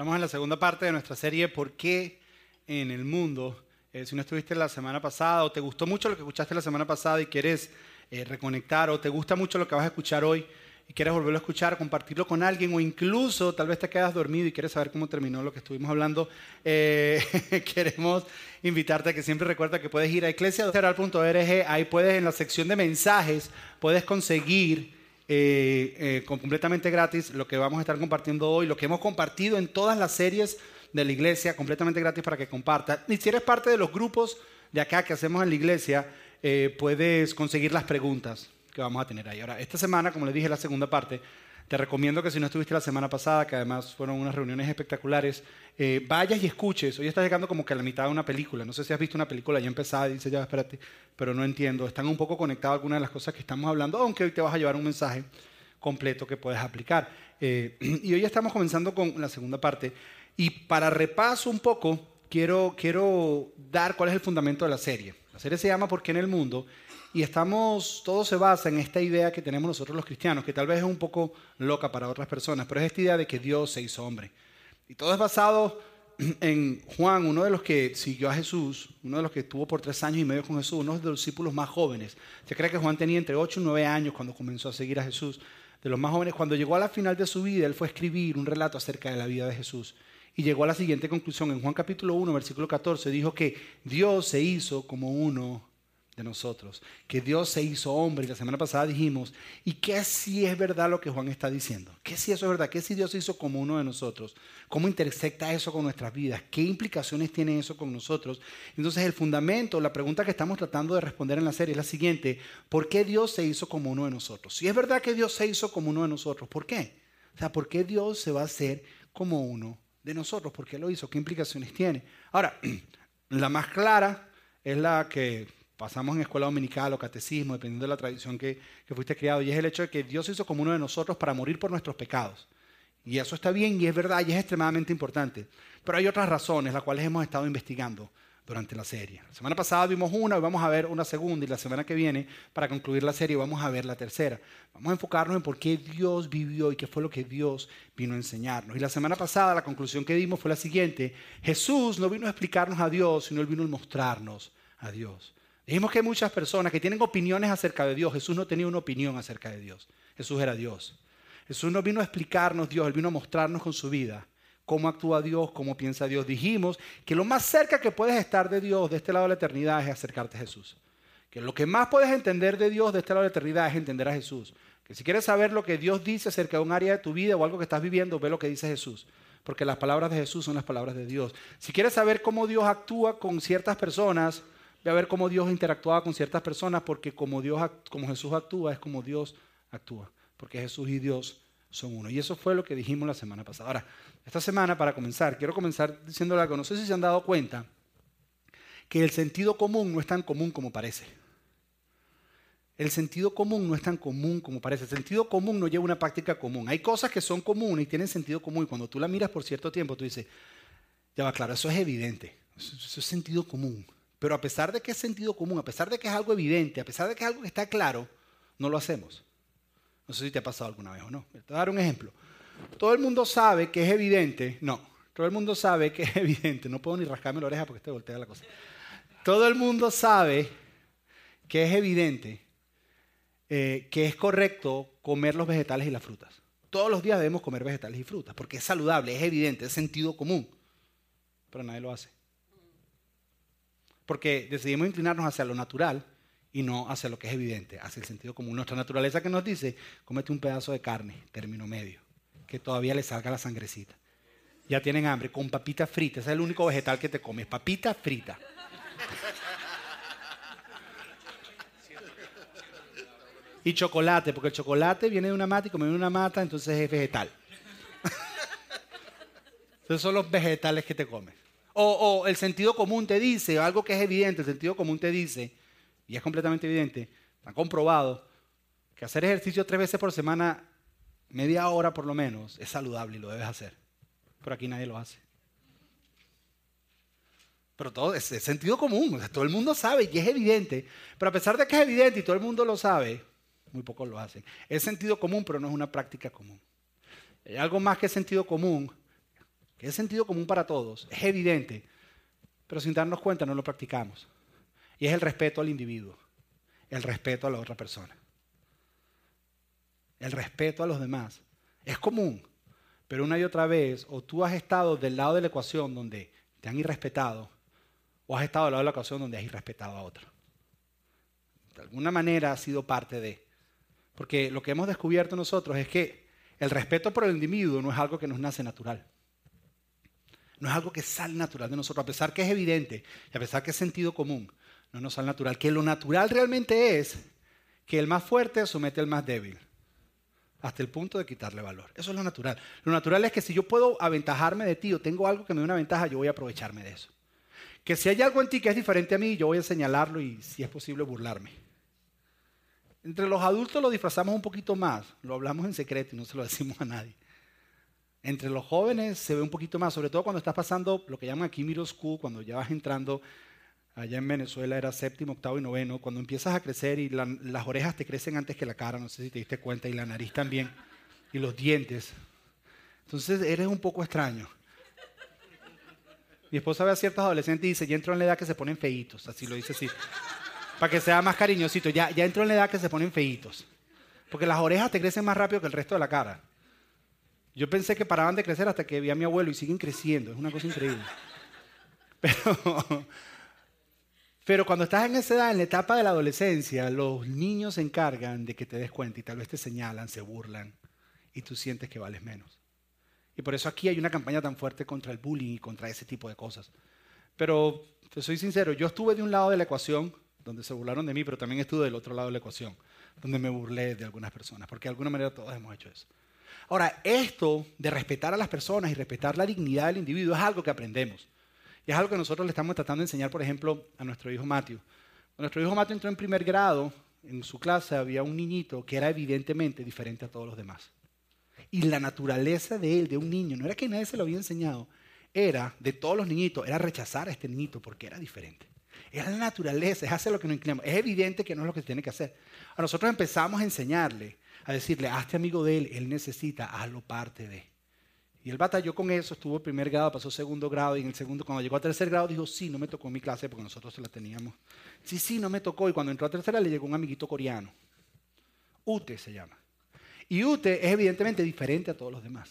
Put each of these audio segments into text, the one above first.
Estamos en la segunda parte de nuestra serie ¿Por qué en el mundo? Eh, si no estuviste la semana pasada o te gustó mucho lo que escuchaste la semana pasada y quieres eh, reconectar o te gusta mucho lo que vas a escuchar hoy y quieres volverlo a escuchar, compartirlo con alguien o incluso tal vez te quedas dormido y quieres saber cómo terminó lo que estuvimos hablando, eh, queremos invitarte a que siempre recuerda que puedes ir a eclesiadoceral.org, ahí puedes en la sección de mensajes, puedes conseguir eh, eh, completamente gratis lo que vamos a estar compartiendo hoy, lo que hemos compartido en todas las series de la iglesia, completamente gratis para que compartas. Y si eres parte de los grupos de acá que hacemos en la iglesia, eh, puedes conseguir las preguntas que vamos a tener ahí. Ahora, esta semana, como les dije, la segunda parte, te recomiendo que si no estuviste la semana pasada, que además fueron unas reuniones espectaculares, eh, vayas y escuches. Hoy estás llegando como que a la mitad de una película. No sé si has visto una película ya empezada y dices, ya, espérate, pero no entiendo. Están un poco conectadas algunas de las cosas que estamos hablando, aunque hoy te vas a llevar un mensaje completo que puedes aplicar. Eh, y hoy estamos comenzando con la segunda parte. Y para repaso un poco, quiero, quiero dar cuál es el fundamento de la serie. La serie se llama ¿Por qué en el mundo? Y estamos, todo se basa en esta idea que tenemos nosotros los cristianos, que tal vez es un poco loca para otras personas, pero es esta idea de que Dios se hizo hombre. Y todo es basado en Juan, uno de los que siguió a Jesús, uno de los que estuvo por tres años y medio con Jesús, uno de los discípulos más jóvenes. Se cree que Juan tenía entre ocho y nueve años cuando comenzó a seguir a Jesús. De los más jóvenes, cuando llegó a la final de su vida, él fue a escribir un relato acerca de la vida de Jesús. Y llegó a la siguiente conclusión. En Juan capítulo 1, versículo 14, dijo que Dios se hizo como uno de nosotros, que Dios se hizo hombre. Y la semana pasada dijimos, ¿y qué si es verdad lo que Juan está diciendo? ¿Qué si eso es verdad? ¿Qué si Dios se hizo como uno de nosotros? ¿Cómo intersecta eso con nuestras vidas? ¿Qué implicaciones tiene eso con nosotros? Entonces el fundamento, la pregunta que estamos tratando de responder en la serie es la siguiente, ¿por qué Dios se hizo como uno de nosotros? Si es verdad que Dios se hizo como uno de nosotros, ¿por qué? O sea, ¿por qué Dios se va a hacer como uno de nosotros? ¿Por qué lo hizo? ¿Qué implicaciones tiene? Ahora, la más clara es la que pasamos en escuela dominical o catecismo, dependiendo de la tradición que, fuiste criado, y es el hecho de que Dios hizo como uno de nosotros para morir por nuestros pecados. Y eso está bien y es verdad y es extremadamente importante. Pero hay otras razones, las cuales hemos estado investigando durante la serie. La semana pasada vimos una, hoy vamos a ver una segunda y la semana que viene, para concluir la serie, vamos a ver la tercera. Vamos a enfocarnos en por qué Dios vivió y qué fue lo que Dios vino a enseñarnos. Y la semana pasada la conclusión que dimos fue la siguiente. Jesús no vino a explicarnos a Dios, sino Él vino a mostrarnos a Dios. Dijimos que hay muchas personas que tienen opiniones acerca de Dios. Jesús no tenía una opinión acerca de Dios. Jesús era Dios. Jesús no vino a explicarnos Dios, Él vino a mostrarnos con su vida cómo actúa Dios, cómo piensa Dios. Dijimos que lo más cerca que puedes estar de Dios de este lado de la eternidad es acercarte a Jesús. Que lo que más puedes entender de Dios de este lado de la eternidad es entender a Jesús. Que si quieres saber lo que Dios dice acerca de un área de tu vida o algo que estás viviendo, ve lo que dice Jesús. Porque las palabras de Jesús son las palabras de Dios. Si quieres saber cómo Dios actúa con ciertas personas, A ver cómo Dios interactuaba con ciertas personas, porque como, Dios, como Jesús actúa, es como Dios actúa. Porque Jesús y Dios son uno. Y eso fue lo que dijimos la semana pasada. Ahora, esta semana, para comenzar, quiero comenzar diciendo algo. No sé si se han dado cuenta que el sentido común no es tan común como parece. El sentido común no es tan común como parece. El sentido común no lleva una práctica común. Hay cosas que son comunes y tienen sentido común. Y cuando tú la miras por cierto tiempo, tú dices, ya va claro, eso es evidente. Eso es sentido común. Pero a pesar de que es sentido común, a pesar de que es algo evidente, a pesar de que es algo que está claro, no lo hacemos. No sé si te ha pasado alguna vez o no. Te voy a dar un ejemplo. Todo el mundo sabe que es evidente. No, todo el mundo sabe que es evidente. No puedo ni rascarme la oreja porque te voltea la cosa. Todo el mundo sabe que es evidente eh, que es correcto comer los vegetales y las frutas. Todos los días debemos comer vegetales y frutas porque es saludable, es evidente, es sentido común. Pero nadie lo hace porque decidimos inclinarnos hacia lo natural y no hacia lo que es evidente, hacia el sentido común. Nuestra naturaleza que nos dice, cómete un pedazo de carne, término medio, que todavía le salga la sangrecita. Ya tienen hambre, con papita frita, ese es el único vegetal que te comes, papita frita. Y chocolate, porque el chocolate viene de una mata y como viene de una mata, entonces es vegetal. Esos son los vegetales que te comes. O, el sentido común te dice, o algo que es evidente, el sentido común te dice, y es completamente evidente, está comprobado, que hacer ejercicio tres veces por semana, media hora por lo menos, es saludable y lo debes hacer. Pero aquí nadie lo hace. Pero todo es, sentido común, todo el mundo sabe y es evidente. Pero a pesar de que es evidente y todo el mundo lo sabe, muy pocos lo hacen. Es sentido común, pero no es una práctica común. Hay algo más que sentido común que es sentido común para todos, es evidente, pero sin darnos cuenta no lo practicamos. Y es el respeto al individuo, el respeto a la otra persona, el respeto a los demás. Es común, pero una y otra vez, o tú has estado del lado de la ecuación donde te han irrespetado, o has estado del lado de la ecuación donde has irrespetado a otro. De alguna manera ha sido parte de. Porque lo que hemos descubierto nosotros es que el respeto por el individuo no es algo que nos nace natural. No es algo que sale natural de nosotros, a pesar que es evidente y a pesar que es sentido común, no nos sale natural. Que lo natural realmente es que el más fuerte somete al más débil hasta el punto de quitarle valor. Eso es lo natural. Lo natural es que si yo puedo aventajarme de ti o tengo algo que me dé una ventaja, yo voy a aprovecharme de eso. Que si hay algo en ti que es diferente a mí, yo voy a señalarlo y si es posible burlarme. Entre los adultos lo disfrazamos un poquito más, lo hablamos en secreto y no se lo decimos a nadie. Entre los jóvenes se ve un poquito más, sobre todo cuando estás pasando lo que llaman aquí middle school, cuando ya vas entrando allá en Venezuela era séptimo, octavo y noveno, cuando empiezas a crecer y las orejas te crecen antes que la cara, no sé si te diste cuenta, y la nariz también, y los dientes. Entonces eres un poco extraño. Mi esposa ve a ciertos adolescentes y dice, ya entró en la edad que se ponen feitos, así lo dice así, para que sea más cariñosito, ya, ya entró en la edad que se ponen feitos, porque las orejas te crecen más rápido que el resto de la cara. Yo pensé que paraban de crecer hasta que vi a mi abuelo y siguen creciendo, es una cosa increíble. Pero cuando estás en esa edad, en la etapa de la adolescencia, los niños se encargan de que te des cuenta y tal vez te señalan, se burlan y tú sientes que vales menos. Y por eso aquí hay una campaña tan fuerte contra el bullying y contra ese tipo de cosas. Pero te soy sincero, yo estuve de un lado de la ecuación, donde se burlaron de mí, pero también estuve del otro lado de la ecuación, donde me burlé de algunas personas, porque de alguna manera todos hemos hecho eso. Ahora, esto de respetar a las personas y respetar la dignidad del individuo es algo que aprendemos. Y es algo que nosotros le estamos tratando de enseñar, por ejemplo, a nuestro hijo Matthew. Cuando nuestro hijo Matthew entró en primer grado, en su clase había un niñito que era evidentemente diferente a todos los demás. Y la naturaleza de él, de un niño, no era que nadie se lo había enseñado, era, de todos los niñitos, era rechazar a este niñito porque era diferente. Era la naturaleza, es hacer lo que nos inclinamos. Es evidente que no es lo que tiene que hacer. A nosotros empezamos a enseñarle, a decirle, hazte amigo de él, él necesita, hazlo parte de. Y él batalló con eso, estuvo en primer grado, pasó segundo grado y en el segundo, cuando llegó a tercer grado, dijo, sí, no me tocó mi clase porque nosotros se la teníamos. Sí, sí, no me tocó. Y cuando entró a tercera le llegó un amiguito coreano. Ute se llama. Y Ute es evidentemente diferente a todos los demás.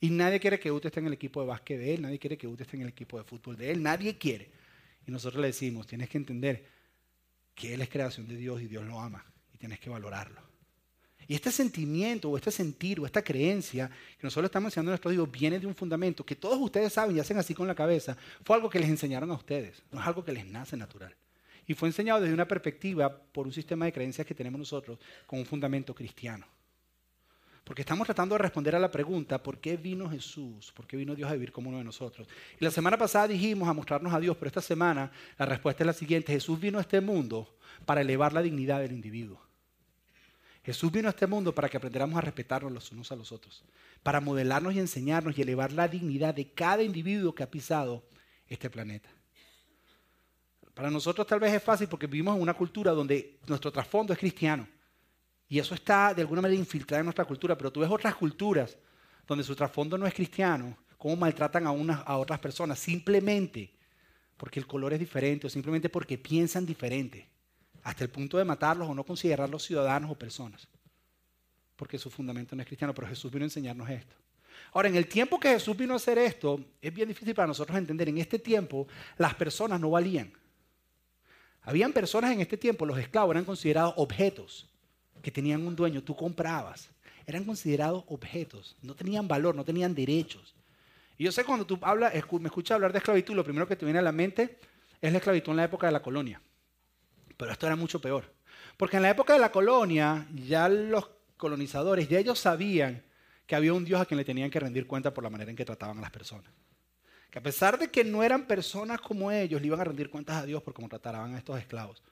Y nadie quiere que Ute esté en el equipo de básquet de él, nadie quiere que Ute esté en el equipo de fútbol de él, nadie quiere. Y nosotros le decimos, tienes que entender que él es creación de Dios y Dios lo ama tienes que valorarlo. Y este sentimiento o este sentir o esta creencia que nosotros estamos enseñando a nuestros hijos viene de un fundamento que todos ustedes saben y hacen así con la cabeza. Fue algo que les enseñaron a ustedes, no es algo que les nace natural. Y fue enseñado desde una perspectiva por un sistema de creencias que tenemos nosotros con un fundamento cristiano. Porque estamos tratando de responder a la pregunta, ¿por qué vino Jesús? ¿Por qué vino Dios a vivir como uno de nosotros? Y la semana pasada dijimos a mostrarnos a Dios, pero esta semana la respuesta es la siguiente, Jesús vino a este mundo para elevar la dignidad del individuo. Jesús vino a este mundo para que aprendiéramos a respetarnos los unos a los otros, para modelarnos y enseñarnos y elevar la dignidad de cada individuo que ha pisado este planeta. Para nosotros tal vez es fácil porque vivimos en una cultura donde nuestro trasfondo es cristiano. Y eso está de alguna manera infiltrado en nuestra cultura, pero tú ves otras culturas donde su trasfondo no es cristiano, cómo maltratan a, unas, a otras personas simplemente porque el color es diferente o simplemente porque piensan diferente hasta el punto de matarlos o no considerarlos ciudadanos o personas, porque su fundamento no es cristiano, pero Jesús vino a enseñarnos esto. Ahora, en el tiempo que Jesús vino a hacer esto, es bien difícil para nosotros entender, en este tiempo las personas no valían. Habían personas en este tiempo, los esclavos eran considerados objetos que tenían un dueño, tú comprabas. Eran considerados objetos, no tenían valor, no tenían derechos. Y yo sé cuando tú hablas, me escuchas hablar de esclavitud, lo primero que te viene a la mente es la esclavitud en la época de la colonia. Pero esto era mucho peor. Porque en la época de la colonia, ya los colonizadores, ya ellos sabían que había un Dios a quien le tenían que rendir cuenta por la manera en que trataban a las personas. Que a pesar de que no eran personas como ellos, le iban a rendir cuentas a Dios por cómo trataban a estos esclavos.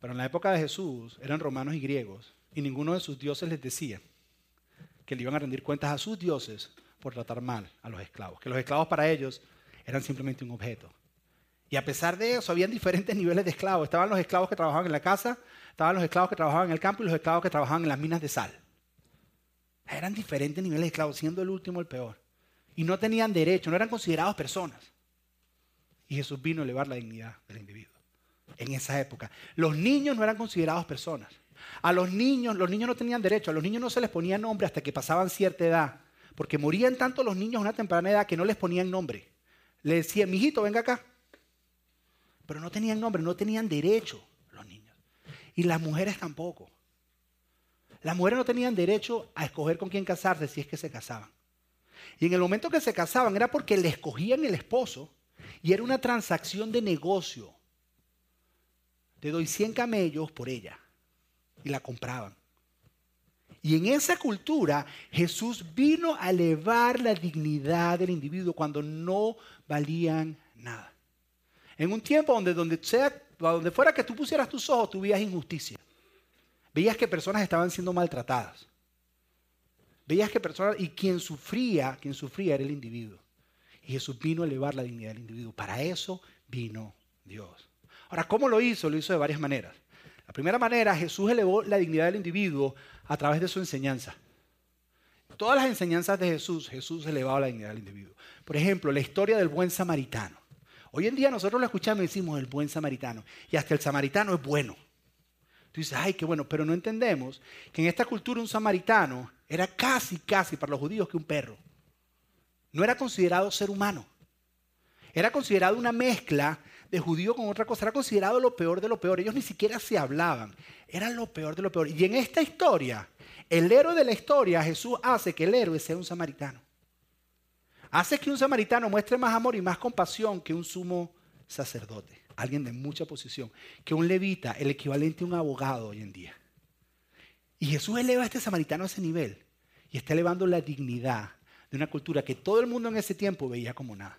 Pero en la época de Jesús eran romanos y griegos y ninguno de sus dioses les decía que le iban a rendir cuentas a sus dioses por tratar mal a los esclavos. Que los esclavos para ellos eran simplemente un objeto. Y a pesar de eso, habían diferentes niveles de esclavos. Estaban los esclavos que trabajaban en la casa, estaban los esclavos que trabajaban en el campo y los esclavos que trabajaban en las minas de sal. Eran diferentes niveles de esclavos, siendo el último el peor. y no tenían derecho, no eran considerados personas. Y Jesús vino a elevar la dignidad del individuo en esa época. Los niños no eran considerados personas. A los niños, los niños no tenían derecho, a los niños no se les ponía nombre hasta que pasaban cierta edad, porque morían tanto los niños a una temprana edad que no les ponían nombre. Le decían, mijito, venga acá. Pero no tenían nombre, no tenían derecho los niños. Y las mujeres tampoco. Las mujeres no tenían derecho a escoger con quién casarse si es que se casaban. Y en el momento que se casaban era porque le escogían el esposo y era una transacción de negocio. Te doy 100 camellos por ella. Y la compraban. Y en esa cultura Jesús vino a elevar la dignidad del individuo cuando no valían nada. En un tiempo donde, donde, sea, donde fuera que tú pusieras tus ojos, tú veías injusticia. Veías que personas estaban siendo maltratadas. Veías que personas, y quien sufría, quien sufría era el individuo. Y Jesús vino a elevar la dignidad del individuo. Para eso vino Dios. Ahora, ¿cómo lo hizo? Lo hizo de varias maneras. La primera manera, Jesús elevó la dignidad del individuo a través de su enseñanza. Todas las enseñanzas de Jesús, Jesús elevaba la dignidad del individuo. Por ejemplo, la historia del buen samaritano. Hoy en día nosotros lo escuchamos y decimos el buen samaritano. Y hasta el samaritano es bueno. Tú dices, ay, qué bueno, pero no entendemos que en esta cultura un samaritano era casi, casi para los judíos que un perro. No era considerado ser humano. Era considerado una mezcla de judío con otra cosa. Era considerado lo peor de lo peor. Ellos ni siquiera se hablaban. Era lo peor de lo peor. Y en esta historia, el héroe de la historia, Jesús hace que el héroe sea un samaritano. Hace que un samaritano muestre más amor y más compasión que un sumo sacerdote. Alguien de mucha posición. Que un levita, el equivalente a un abogado hoy en día. Y Jesús eleva a este samaritano a ese nivel. Y está elevando la dignidad de una cultura que todo el mundo en ese tiempo veía como nada.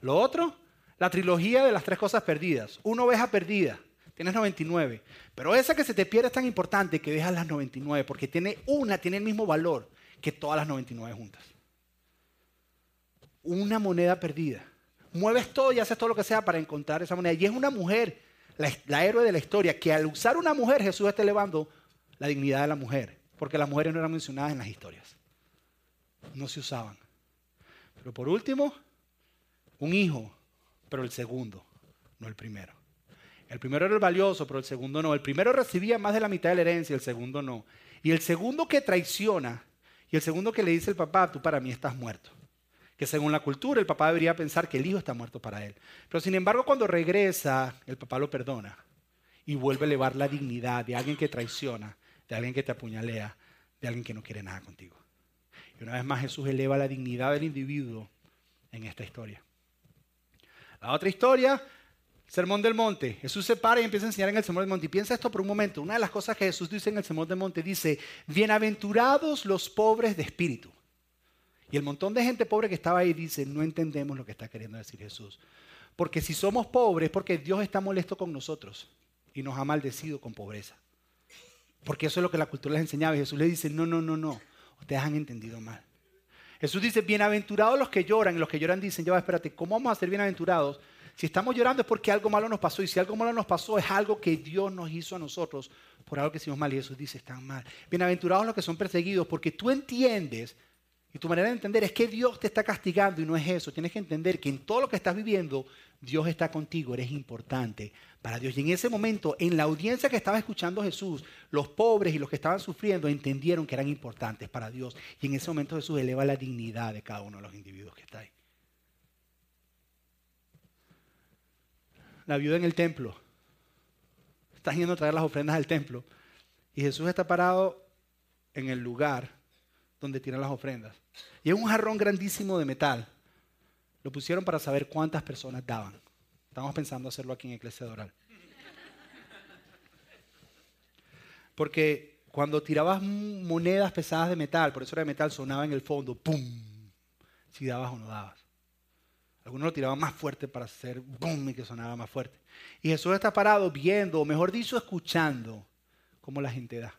Lo otro, la trilogía de las tres cosas perdidas. Una oveja perdida, tienes 99. Pero esa que se te pierde es tan importante que dejas las 99, porque tiene una, tiene el mismo valor que todas las 99 juntas. Una moneda perdida. Mueves todo y haces todo lo que sea para encontrar esa moneda. Y es una mujer, la, héroe de la historia, que al usar una mujer Jesús está elevando la dignidad de la mujer, porque las mujeres no eran mencionadas en las historias. No se usaban. Pero por último, un hijo pero el segundo, no el primero. El primero era el valioso, pero el segundo no. El primero recibía más de la mitad de la herencia, el segundo no. Y el segundo que traiciona, y el segundo que le dice el papá, tú para mí estás muerto. Que según la cultura el papá debería pensar que el hijo está muerto para él. Pero sin embargo cuando regresa, el papá lo perdona y vuelve a elevar la dignidad de alguien que traiciona, de alguien que te apuñalea, de alguien que no quiere nada contigo. Y una vez más Jesús eleva la dignidad del individuo en esta historia. La otra historia, Sermón del Monte. Jesús se para y empieza a enseñar en el Sermón del Monte. Y piensa esto por un momento. Una de las cosas que Jesús dice en el Sermón del Monte dice, bienaventurados los pobres de espíritu. Y el montón de gente pobre que estaba ahí dice, no entendemos lo que está queriendo decir Jesús. Porque si somos pobres, porque Dios está molesto con nosotros y nos ha maldecido con pobreza. Porque eso es lo que la cultura les enseñaba. Y Jesús le dice, no, no, no, no. Ustedes han entendido mal. Jesús dice, bienaventurados los que lloran, y los que lloran dicen, ya va, espérate, ¿cómo vamos a ser bienaventurados? Si estamos llorando es porque algo malo nos pasó, y si algo malo nos pasó es algo que Dios nos hizo a nosotros por algo que hicimos mal, y Jesús dice, están mal. Bienaventurados los que son perseguidos, porque tú entiendes, y tu manera de entender es que Dios te está castigando, y no es eso, tienes que entender que en todo lo que estás viviendo, Dios está contigo, eres importante para Dios. Y en ese momento, en la audiencia que estaba escuchando Jesús, los pobres y los que estaban sufriendo entendieron que eran importantes para Dios. Y en ese momento Jesús eleva la dignidad de cada uno de los individuos que está ahí. La viuda en el templo. Está yendo a traer las ofrendas al templo. Y Jesús está parado en el lugar donde tiran las ofrendas. Y es un jarrón grandísimo de metal. Lo pusieron para saber cuántas personas daban. Estamos pensando hacerlo aquí en Iglesia Doral. Porque cuando tirabas monedas pesadas de metal, por eso era de metal, sonaba en el fondo, ¡pum! Si dabas o no dabas. Algunos lo tiraban más fuerte para hacer ¡bum! y que sonaba más fuerte. Y Jesús está parado viendo, o mejor dicho, escuchando cómo la gente da.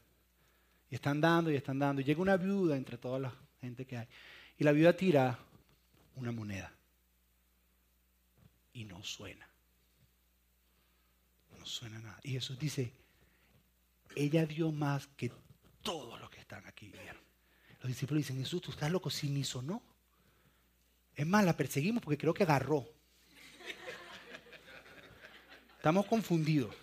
Están dando y están dando. Y llega una viuda entre toda la gente que hay. Y la viuda tira una moneda y no suena. No suena nada. Y Jesús dice, ella dio más que todos los que están aquí Los discípulos dicen, Jesús, tú estás loco, si ni sonó. Es más, la perseguimos porque creo que agarró. Estamos confundidos.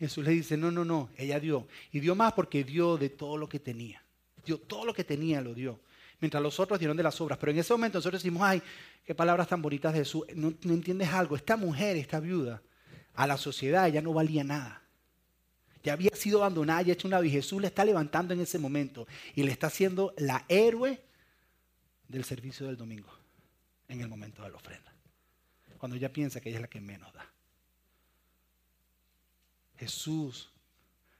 Jesús le dice, no, no, no, ella dio. Y dio más porque dio de todo lo que tenía. Dio todo lo que tenía, lo dio. Mientras los otros dieron de las obras. Pero en ese momento nosotros decimos, ay, qué palabras tan bonitas de Jesús. No, no entiendes algo. Esta mujer, esta viuda, a la sociedad ya no valía nada. Ya había sido abandonada, ya hecho una vida. Jesús le está levantando en ese momento y le está haciendo la héroe del servicio del domingo en el momento de la ofrenda. Cuando ella piensa que ella es la que menos da. Jesús,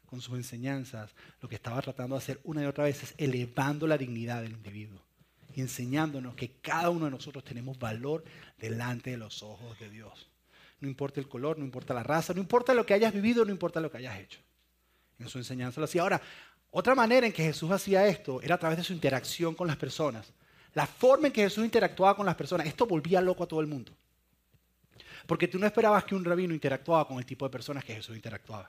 con sus enseñanzas, lo que estaba tratando de hacer una y otra vez es elevando la dignidad del individuo y enseñándonos que cada uno de nosotros tenemos valor delante de los ojos de Dios. No importa el color, no importa la raza, no importa lo que hayas vivido, no importa lo que hayas hecho. En su enseñanza lo hacía. Ahora, otra manera en que Jesús hacía esto era a través de su interacción con las personas. La forma en que Jesús interactuaba con las personas, esto volvía loco a todo el mundo. Porque tú no esperabas que un rabino interactuaba con el tipo de personas que Jesús interactuaba.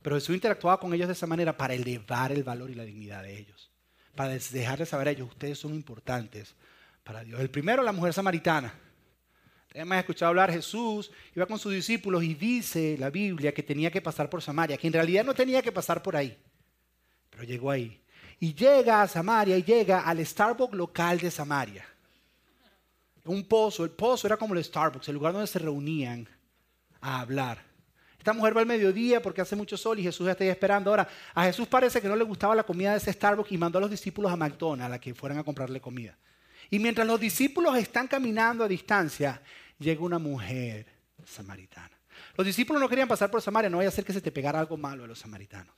Pero Jesús interactuaba con ellos de esa manera para elevar el valor y la dignidad de ellos. Para dejarles saber a ellos, ustedes son importantes para Dios. El primero, la mujer samaritana. Hemos escuchado hablar, Jesús iba con sus discípulos y dice la Biblia que tenía que pasar por Samaria, que en realidad no tenía que pasar por ahí, pero llegó ahí. Y llega a Samaria y llega al Starbucks local de Samaria un pozo. El pozo era como el Starbucks, el lugar donde se reunían a hablar. Esta mujer va al mediodía porque hace mucho sol y Jesús está ahí esperando. Ahora, a Jesús parece que no le gustaba la comida de ese Starbucks y mandó a los discípulos a McDonald's a que fueran a comprarle comida. Y mientras los discípulos están caminando a distancia, llega una mujer samaritana. Los discípulos no querían pasar por Samaria, no vaya a ser que se te pegara algo malo a los samaritanos.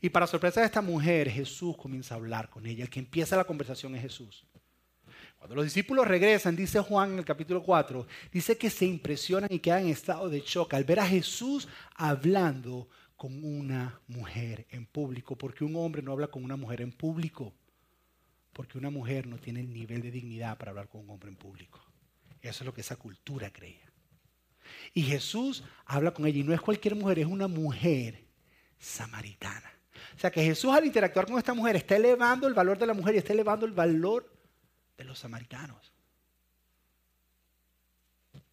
Y para sorpresa de esta mujer, Jesús comienza a hablar con ella. El que empieza la conversación es Jesús. Cuando los discípulos regresan, dice Juan en el capítulo 4, dice que se impresionan y quedan en estado de shock al ver a Jesús hablando con una mujer en público, porque un hombre no habla con una mujer en público, porque una mujer no tiene el nivel de dignidad para hablar con un hombre en público. Eso es lo que esa cultura creía. Y Jesús habla con ella y no es cualquier mujer, es una mujer samaritana. O sea que Jesús al interactuar con esta mujer está elevando el valor de la mujer y está elevando el valor de los samaritanos.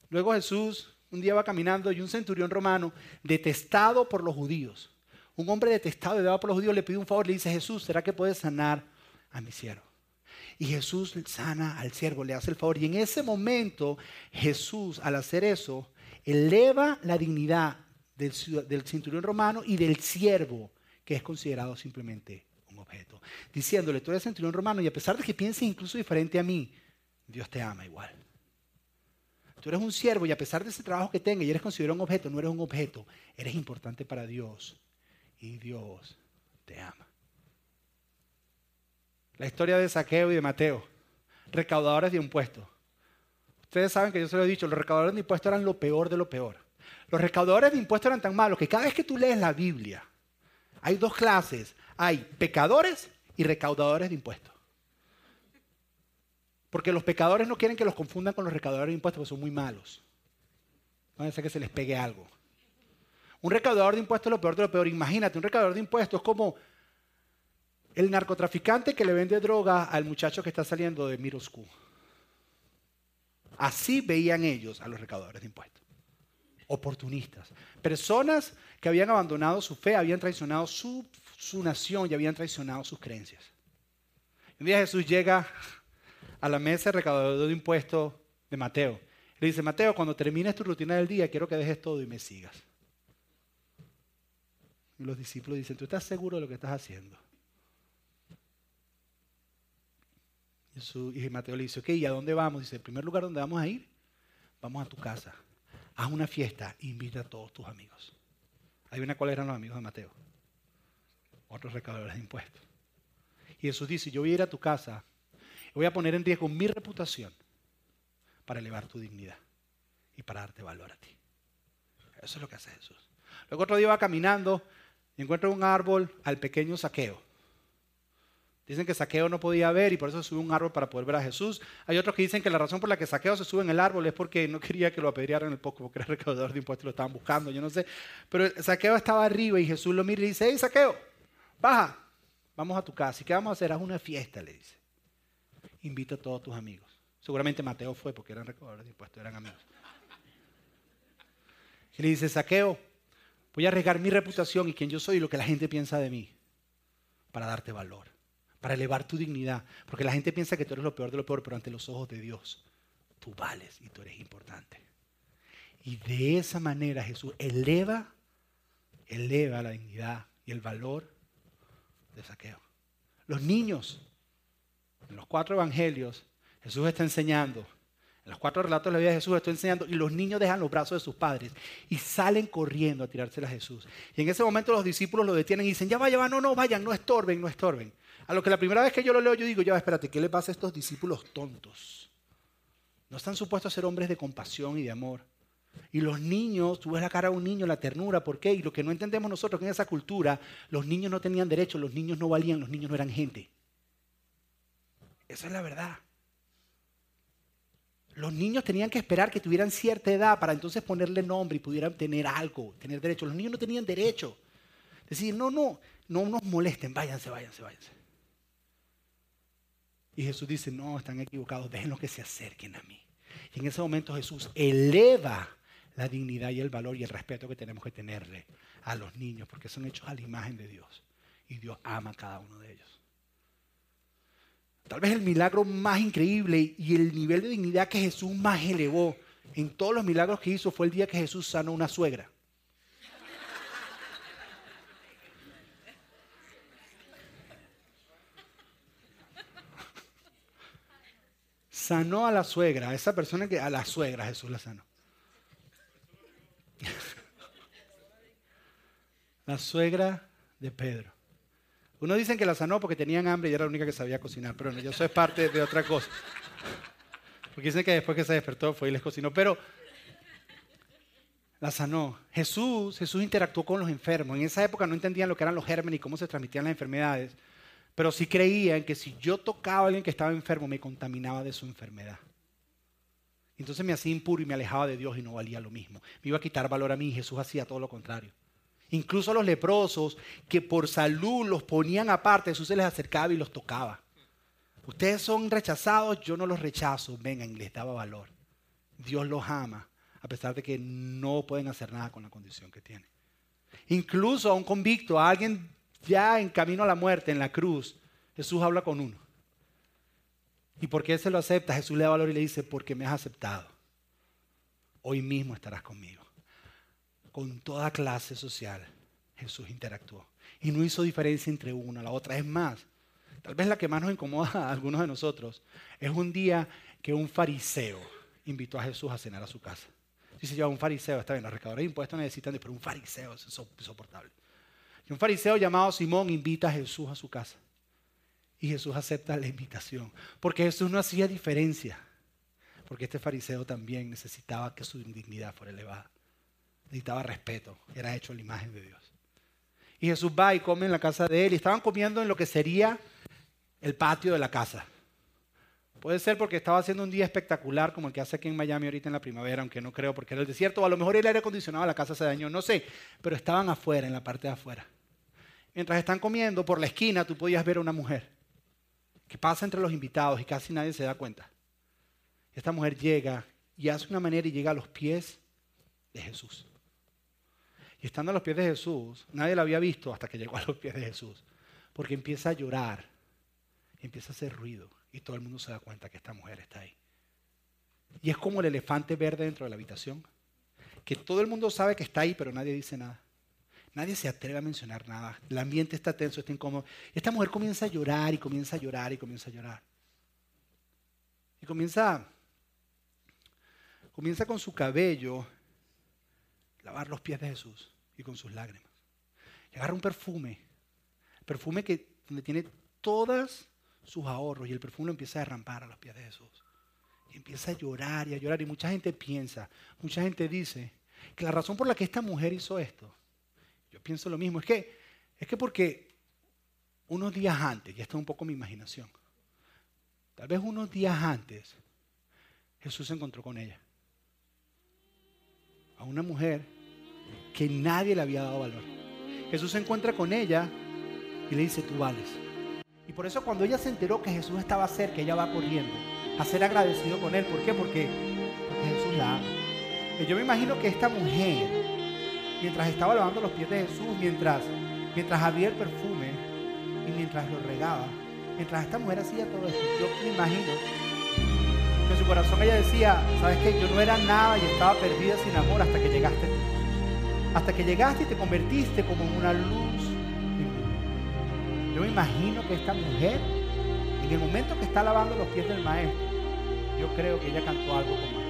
Luego Jesús un día va caminando y un centurión romano, detestado por los judíos, un hombre detestado y odiado por los judíos, le pide un favor, le dice, Jesús, ¿será que puedes sanar a mi siervo? Y Jesús sana al siervo, le hace el favor. Y en ese momento Jesús, al hacer eso, eleva la dignidad del, del centurión romano y del siervo, que es considerado simplemente objeto, diciéndole, tú eres centurión romano y a pesar de que pienses incluso diferente a mí, Dios te ama igual. Tú eres un siervo y a pesar de ese trabajo que tengas y eres considerado un objeto, no eres un objeto, eres importante para Dios y Dios te ama. La historia de Saqueo y de Mateo, recaudadores de impuestos. Ustedes saben que yo se lo he dicho, los recaudadores de impuestos eran lo peor de lo peor. Los recaudadores de impuestos eran tan malos que cada vez que tú lees la Biblia, hay dos clases hay pecadores y recaudadores de impuestos. Porque los pecadores no quieren que los confundan con los recaudadores de impuestos porque son muy malos. No ser que se les pegue algo. Un recaudador de impuestos es lo peor de lo peor. Imagínate, un recaudador de impuestos es como el narcotraficante que le vende droga al muchacho que está saliendo de Miroscu. Así veían ellos a los recaudadores de impuestos. Oportunistas. Personas que habían abandonado su fe, habían traicionado su su nación y habían traicionado sus creencias. Un día Jesús llega a la mesa recaudador de impuestos de Mateo. Le dice, Mateo, cuando termines tu rutina del día, quiero que dejes todo y me sigas. Y los discípulos dicen, ¿tú estás seguro de lo que estás haciendo? Y Mateo le dice, ok, ¿y a dónde vamos? Dice, el primer lugar donde vamos a ir, vamos a tu casa. Haz una fiesta e invita a todos tus amigos. Hay una cuál eran los amigos de Mateo otros recaudadores de impuestos. Y Jesús dice, yo voy a ir a tu casa, voy a poner en riesgo mi reputación para elevar tu dignidad y para darte valor a ti. Eso es lo que hace Jesús. Luego otro día va caminando y encuentra un árbol al pequeño saqueo. Dicen que Saqueo no podía ver y por eso sube un árbol para poder ver a Jesús. Hay otros que dicen que la razón por la que Saqueo se sube en el árbol es porque no quería que lo apedrearan el poco, porque era recaudador de impuestos y lo estaban buscando, yo no sé. Pero Saqueo estaba arriba y Jesús lo mira y dice, hey Saqueo, baja, vamos a tu casa. ¿Y qué vamos a hacer? Haz una fiesta, le dice. Invita a todos tus amigos. Seguramente Mateo fue porque eran recaudadores de impuestos, eran amigos. Y le dice, Saqueo, voy a arriesgar mi reputación y quién yo soy y lo que la gente piensa de mí para darte valor, para elevar tu dignidad. Porque la gente piensa que tú eres lo peor de lo peor, pero ante los ojos de Dios, tú vales y tú eres importante. Y de esa manera Jesús eleva, eleva la dignidad y el valor de saqueo. Los niños, en los cuatro evangelios, Jesús está enseñando. En los cuatro relatos de la vida de Jesús está enseñando y los niños dejan los brazos de sus padres y salen corriendo a tirársela a Jesús. Y en ese momento los discípulos lo detienen y dicen, ya vaya, va, no, no, vayan, no estorben, no estorben. A lo que la primera vez que yo lo leo yo digo, ya, espérate, ¿qué le pasa a estos discípulos tontos? No están supuestos a ser hombres de compasión y de amor. Y los niños, tú ves la cara de un niño, la ternura, ¿por qué? Y lo que no entendemos nosotros que en esa cultura, los niños no tenían derecho, los niños no valían, los niños no eran gente. Esa es la verdad. Los niños tenían que esperar que tuvieran cierta edad para entonces ponerle nombre y pudieran tener algo, tener derecho. Los niños no tenían derecho. Decir, no, no, no nos molesten, váyanse, váyanse, váyanse. Y Jesús dice, no, están equivocados, déjenlos que se acerquen a mí. Y en ese momento Jesús eleva la dignidad y el valor y el respeto que tenemos que tenerle a los niños, porque son hechos a la imagen de Dios. Y Dios ama a cada uno de ellos. Tal vez el milagro más increíble y el nivel de dignidad que Jesús más elevó en todos los milagros que hizo fue el día que Jesús sanó una suegra. sanó a la suegra, a esa persona que a la suegra Jesús la sanó. la suegra de Pedro. Uno dicen que la sanó porque tenían hambre y era la única que sabía cocinar, pero no, yo soy parte de otra cosa. Porque dicen que después que se despertó fue y les cocinó, pero la sanó. Jesús, Jesús interactuó con los enfermos. En esa época no entendían lo que eran los gérmenes y cómo se transmitían las enfermedades. Pero sí creían que si yo tocaba a alguien que estaba enfermo, me contaminaba de su enfermedad. Entonces me hacía impuro y me alejaba de Dios y no valía lo mismo. Me iba a quitar valor a mí y Jesús hacía todo lo contrario. Incluso a los leprosos que por salud los ponían aparte, Jesús se les acercaba y los tocaba. Ustedes son rechazados, yo no los rechazo. Vengan, les daba valor. Dios los ama, a pesar de que no pueden hacer nada con la condición que tienen. Incluso a un convicto, a alguien ya en camino a la muerte, en la cruz, Jesús habla con uno. ¿Y por qué se lo acepta? Jesús le da valor y le dice, porque me has aceptado. Hoy mismo estarás conmigo. Con toda clase social, Jesús interactuó. Y no hizo diferencia entre una y la otra. Es más, tal vez la que más nos incomoda a algunos de nosotros es un día que un fariseo invitó a Jesús a cenar a su casa. Dice yo, un fariseo, está bien, los recaudadores de impuestos necesitan, pero un fariseo es insoportable. Y un fariseo llamado Simón invita a Jesús a su casa. Y Jesús acepta la invitación. Porque Jesús no hacía diferencia. Porque este fariseo también necesitaba que su dignidad fuera elevada. Necesitaba respeto. Era hecho a la imagen de Dios. Y Jesús va y come en la casa de él. Y estaban comiendo en lo que sería el patio de la casa. Puede ser porque estaba haciendo un día espectacular como el que hace aquí en Miami ahorita en la primavera, aunque no creo porque era el desierto, o a lo mejor el aire acondicionado de la casa se dañó, no sé, pero estaban afuera, en la parte de afuera. Mientras están comiendo, por la esquina tú podías ver a una mujer que pasa entre los invitados y casi nadie se da cuenta. Esta mujer llega y hace una manera y llega a los pies de Jesús. Y estando a los pies de Jesús, nadie la había visto hasta que llegó a los pies de Jesús, porque empieza a llorar, empieza a hacer ruido y todo el mundo se da cuenta que esta mujer está ahí. Y es como el elefante verde dentro de la habitación, que todo el mundo sabe que está ahí, pero nadie dice nada. Nadie se atreve a mencionar nada. El ambiente está tenso, está incómodo. Esta mujer comienza a llorar y comienza a llorar y comienza a llorar. Y comienza, comienza con su cabello lavar los pies de Jesús y con sus lágrimas. Y agarra un perfume, perfume que donde tiene todas sus ahorros y el perfume empieza a derrampar a los pies de Jesús. Y empieza a llorar y a llorar. Y mucha gente piensa, mucha gente dice que la razón por la que esta mujer hizo esto, yo pienso lo mismo, es que, es que porque unos días antes, y esta es un poco mi imaginación, tal vez unos días antes, Jesús se encontró con ella. A una mujer que nadie le había dado valor. Jesús se encuentra con ella y le dice, tú vales. Y por eso cuando ella se enteró que Jesús estaba cerca, ella va corriendo a ser agradecido con Él. ¿Por qué? Porque, porque Jesús la ama. Yo me imagino que esta mujer, mientras estaba lavando los pies de Jesús, mientras, mientras había el perfume y mientras lo regaba, mientras esta mujer hacía todo esto, yo me imagino que en su corazón ella decía, ¿sabes qué? Yo no era nada y estaba perdida sin amor hasta que llegaste. Hasta que llegaste y te convertiste como en una luz. Yo me imagino que esta mujer, en el momento que está lavando los pies del maestro, yo creo que ella cantó algo como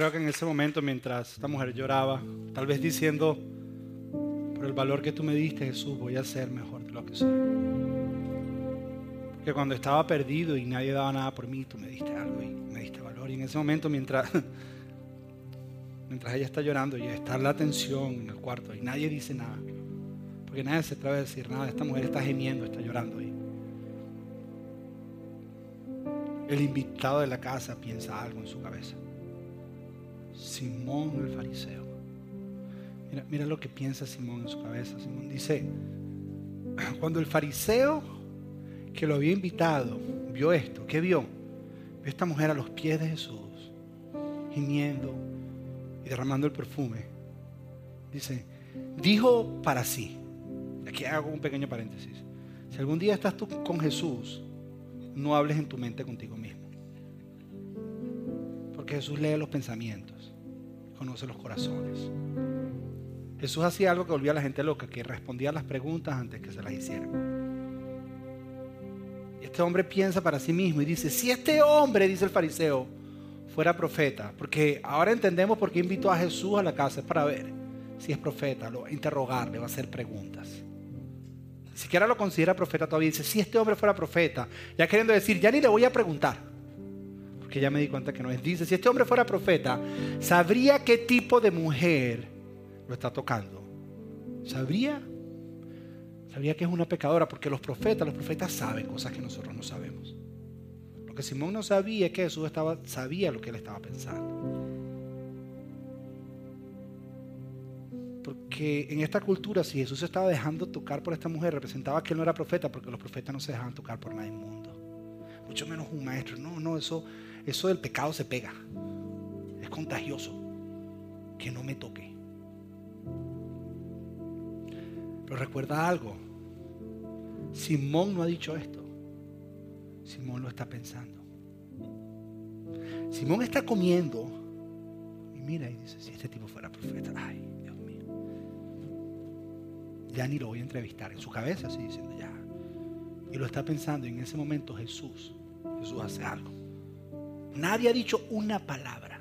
Creo que en ese momento, mientras esta mujer lloraba, tal vez diciendo, por el valor que tú me diste, Jesús, voy a ser mejor de lo que soy. Que cuando estaba perdido y nadie daba nada por mí, tú me diste algo y me diste valor. Y en ese momento, mientras, mientras ella está llorando y está la tensión en el cuarto y nadie dice nada, Porque nadie se atreve a decir nada. Esta mujer está gemiendo, está llorando ahí. El invitado de la casa piensa algo en su cabeza. Simón el fariseo. Mira, lo que piensa Simón en su cabeza. Simón dice, cuando el fariseo que lo había invitado vio esto, ¿qué vio? Esta mujer a los pies de Jesús, gimiendo y derramando el perfume. Dice, dijo para sí, aquí hago un pequeño paréntesis, si algún día estás tú con Jesús, no hables en tu mente contigo mismo. Porque Jesús lee los pensamientos, conoce los corazones. Jesús hacía algo que volvía a la gente loca, que respondía a las preguntas antes que se las hicieran. Y este hombre piensa para sí mismo y dice, si este hombre, dice el fariseo, fuera profeta, porque ahora entendemos por qué invitó a Jesús a la casa, es para ver si es profeta, lo, interrogarle, va a hacer preguntas. Ni siquiera lo considera profeta todavía, dice, si este hombre fuera profeta, ya queriendo decir, ya ni le voy a preguntar, porque ya me di cuenta que no es. Dice, si este hombre fuera profeta, sabría qué tipo de mujer lo está tocando. Sabría Sabría que es una pecadora porque los profetas, los profetas saben cosas que nosotros no sabemos. Lo que Simón no sabía es que Jesús estaba, sabía lo que él estaba pensando. Porque en esta cultura, si Jesús se estaba dejando tocar por esta mujer, representaba que él no era profeta, porque los profetas no se dejaban tocar por nadie inmundo. Mucho menos un maestro. No, no, eso, eso del pecado se pega. Es contagioso. Que no me toque. Pero recuerda algo. Simón no ha dicho esto. Simón lo está pensando. Simón está comiendo. Y mira y dice, si este tipo fuera profeta, ay, Dios mío. Ya ni lo voy a entrevistar. En su cabeza así diciendo ya. Y lo está pensando. Y en ese momento Jesús, Jesús hace algo. Nadie ha dicho una palabra.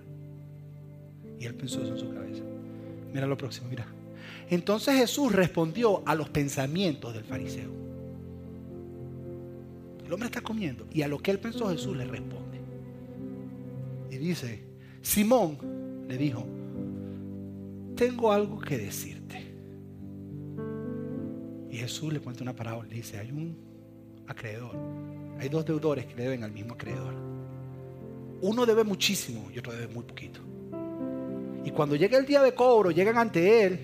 Y él pensó eso en su cabeza. Mira lo próximo, mira. Entonces Jesús respondió a los pensamientos del fariseo. El hombre está comiendo y a lo que él pensó Jesús le responde. Y dice, Simón le dijo, tengo algo que decirte. Y Jesús le cuenta una parábola, le dice, hay un acreedor, hay dos deudores que deben al mismo acreedor. Uno debe muchísimo y otro debe muy poquito. Y cuando llega el día de cobro, llegan ante él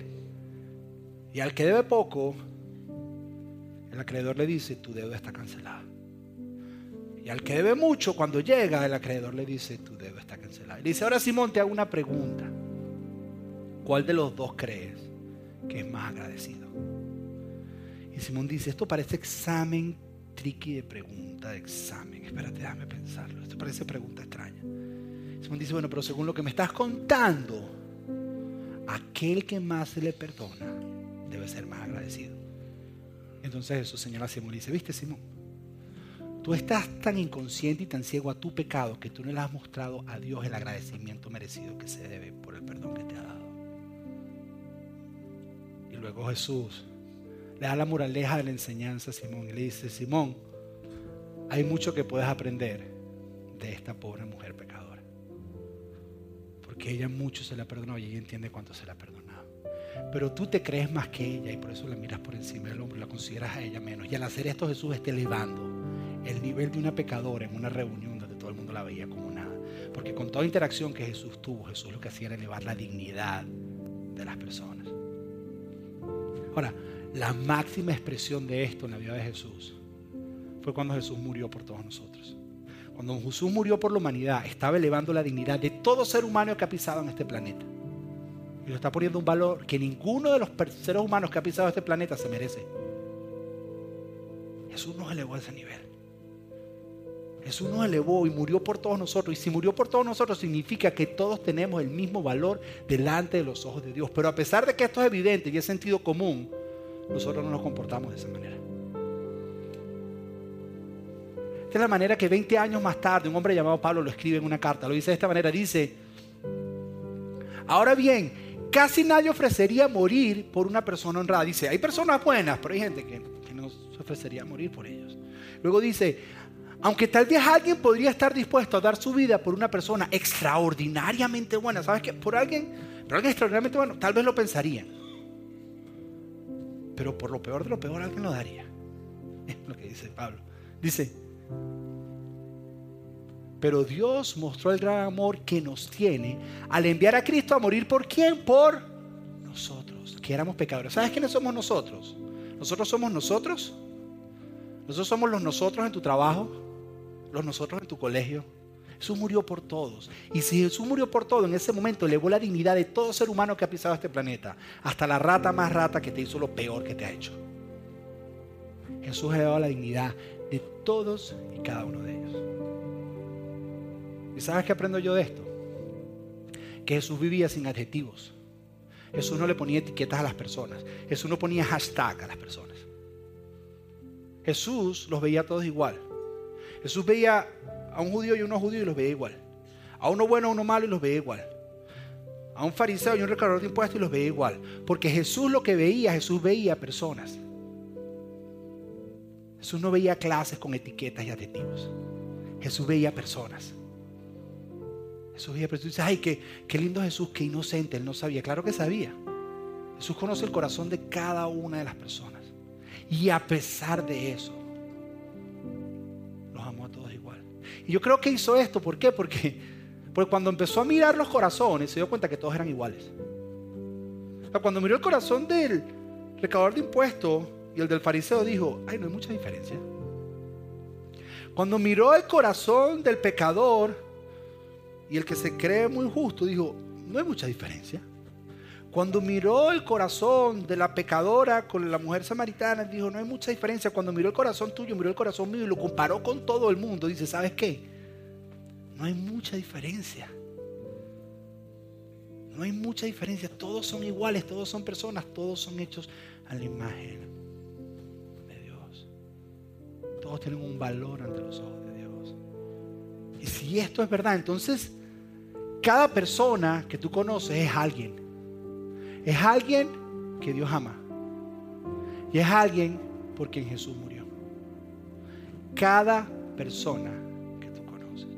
y al que debe poco, el acreedor le dice, tu deuda está cancelada. Y al que debe mucho, cuando llega, el acreedor le dice, tu deuda está cancelada. Y le dice, ahora Simón, te hago una pregunta. ¿Cuál de los dos crees que es más agradecido? Y Simón dice, esto parece examen tricky de pregunta, de examen. Espérate, déjame pensarlo. Esto parece pregunta extraña. Simón dice, bueno, pero según lo que me estás contando, aquel que más se le perdona debe ser más agradecido. Entonces Jesús señala a Simón y dice, viste Simón, tú estás tan inconsciente y tan ciego a tu pecado que tú no le has mostrado a Dios el agradecimiento merecido que se debe por el perdón que te ha dado. Y luego Jesús le da la moraleja de la enseñanza a Simón y le dice, Simón, hay mucho que puedes aprender de esta pobre mujer pecadora. Porque ella mucho se la perdonó y ella entiende cuánto se la ha perdonado. Pero tú te crees más que ella y por eso la miras por encima del hombro, la consideras a ella menos. Y al hacer esto Jesús está elevando el nivel de una pecadora en una reunión donde todo el mundo la veía como nada. Porque con toda interacción que Jesús tuvo, Jesús lo que hacía era elevar la dignidad de las personas. Ahora, la máxima expresión de esto en la vida de Jesús fue cuando Jesús murió por todos nosotros. Cuando Jesús murió por la humanidad, estaba elevando la dignidad de todo ser humano que ha pisado en este planeta. Y lo está poniendo un valor que ninguno de los seres humanos que ha pisado este planeta se merece. Jesús nos elevó a ese nivel. Jesús nos elevó y murió por todos nosotros. Y si murió por todos nosotros significa que todos tenemos el mismo valor delante de los ojos de Dios. Pero a pesar de que esto es evidente y es sentido común, nosotros no nos comportamos de esa manera. Esta es la manera que 20 años más tarde un hombre llamado Pablo lo escribe en una carta. Lo dice de esta manera. Dice, ahora bien, casi nadie ofrecería morir por una persona honrada. Dice, hay personas buenas, pero hay gente que, no se ofrecería morir por ellos. Luego dice, aunque tal vez alguien podría estar dispuesto a dar su vida por una persona extraordinariamente buena, ¿sabes qué? Por alguien, por alguien extraordinariamente bueno, tal vez lo pensarían. Pero por lo peor de lo peor alguien lo daría. Es lo que dice Pablo. Dice, pero Dios mostró el gran amor que nos tiene al enviar a Cristo a morir por quién? Por nosotros, que éramos pecadores. ¿Sabes quiénes somos nosotros? Nosotros somos nosotros. Nosotros somos los nosotros en tu trabajo, los nosotros en tu colegio. Jesús murió por todos. Y si Jesús murió por todos, en ese momento elevó la dignidad de todo ser humano que ha pisado este planeta, hasta la rata más rata que te hizo lo peor que te ha hecho. Jesús elevó la dignidad de todos y cada uno de ellos. ¿Y sabes qué aprendo yo de esto? Que Jesús vivía sin adjetivos. Jesús no le ponía etiquetas a las personas. Jesús no ponía hashtag a las personas. Jesús los veía a todos igual. Jesús veía a un judío y a uno judío y los veía igual. A uno bueno, a uno malo y los veía igual. A un fariseo y un recaudador de impuestos y los veía igual. Porque Jesús lo que veía, Jesús veía personas. Jesús no veía clases con etiquetas y adjetivos. Jesús veía personas. Jesús veía personas. Dices, ay, qué, qué lindo Jesús, qué inocente. Él no sabía. Claro que sabía. Jesús conoce el corazón de cada una de las personas. Y a pesar de eso, Y yo creo que hizo esto, ¿por qué? Porque, porque cuando empezó a mirar los corazones, se dio cuenta que todos eran iguales. O cuando miró el corazón del recaudador de impuestos y el del fariseo, dijo, ay, no hay mucha diferencia. Cuando miró el corazón del pecador y el que se cree muy justo, dijo, no hay mucha diferencia. Cuando miró el corazón de la pecadora con la mujer samaritana, dijo, no hay mucha diferencia. Cuando miró el corazón tuyo, miró el corazón mío y lo comparó con todo el mundo, dice, ¿sabes qué? No hay mucha diferencia. No hay mucha diferencia. Todos son iguales, todos son personas, todos son hechos a la imagen de Dios. Todos tienen un valor ante los ojos de Dios. Y si esto es verdad, entonces cada persona que tú conoces es alguien es alguien que Dios ama. Y es alguien por quien Jesús murió. Cada persona que tú conoces.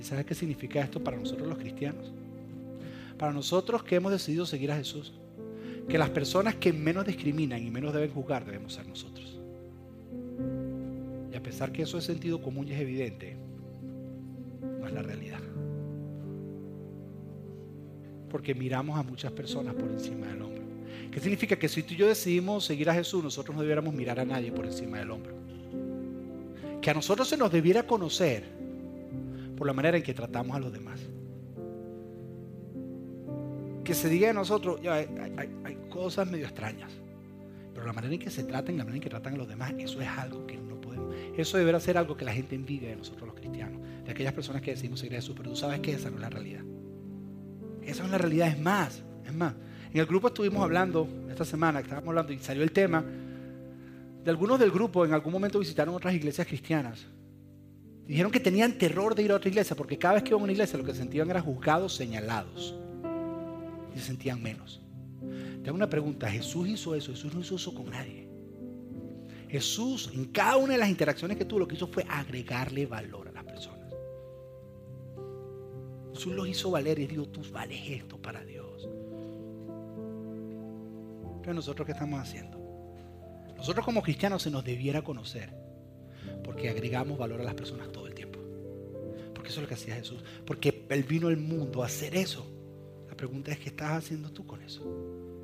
¿Y sabes qué significa esto para nosotros los cristianos? Para nosotros que hemos decidido seguir a Jesús. Que las personas que menos discriminan y menos deben juzgar debemos ser nosotros. Y a pesar que eso es sentido común y es evidente, no es la realidad porque miramos a muchas personas por encima del hombro. ¿Qué significa? Que si tú y yo decidimos seguir a Jesús, nosotros no debiéramos mirar a nadie por encima del hombro. Que a nosotros se nos debiera conocer por la manera en que tratamos a los demás. Que se diga de nosotros, hay, cosas medio extrañas, pero la manera en que se tratan, la manera en que tratan a los demás, eso es algo que no podemos. Eso deberá ser algo que la gente envidia de nosotros los cristianos, de aquellas personas que decidimos seguir a Jesús, pero tú sabes que esa no es la realidad. Esa es la realidad, es más, es más. En el grupo estuvimos hablando esta semana, estábamos hablando y salió el tema de algunos del grupo en algún momento visitaron otras iglesias cristianas. Dijeron que tenían terror de ir a otra iglesia porque cada vez que iban a una iglesia lo que sentían era juzgados, señalados. Y se sentían menos. Te hago una pregunta, Jesús hizo eso, Jesús no hizo eso con nadie. Jesús en cada una de las interacciones que tuvo lo que hizo fue agregarle valor. Jesús los hizo valer y dijo, tú vales esto para Dios. Pero nosotros qué estamos haciendo? Nosotros como cristianos se nos debiera conocer porque agregamos valor a las personas todo el tiempo. Porque eso es lo que hacía Jesús. Porque Él vino al mundo a hacer eso. La pregunta es, ¿qué estás haciendo tú con eso?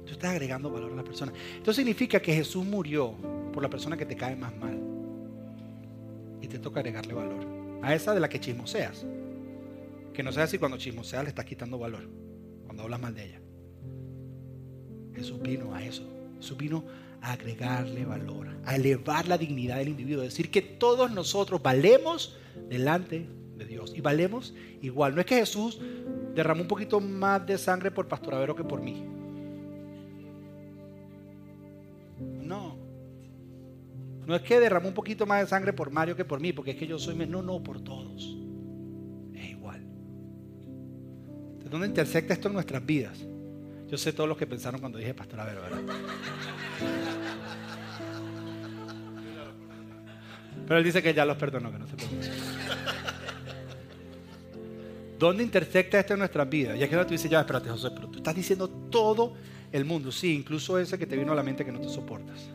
Tú estás agregando valor a la persona. Entonces significa que Jesús murió por la persona que te cae más mal. Y te toca agregarle valor. A esa de la que chismoseas. Que no sea si cuando chismoseas le estás quitando valor. Cuando hablas mal de ella. Jesús vino a eso. Jesús vino a agregarle valor, a elevar la dignidad del individuo, decir que todos nosotros valemos delante de Dios y valemos igual. No es que Jesús derramó un poquito más de sangre por Pastoravero que por mí. No. No es que derramó un poquito más de sangre por Mario que por mí, porque es que yo soy... No, no, por todos. ¿De dónde intersecta esto en nuestras vidas? Yo sé todos los que pensaron cuando dije Pastor Avero, ¿verdad? Pero él dice que ya los perdonó, que no se preocupe. ¿Dónde intersecta esto en nuestras vidas? Y aquí tú dices, ya, espérate, José, pero tú estás diciendo todo el mundo. Sí, incluso ese que te vino a la mente que no te soportas.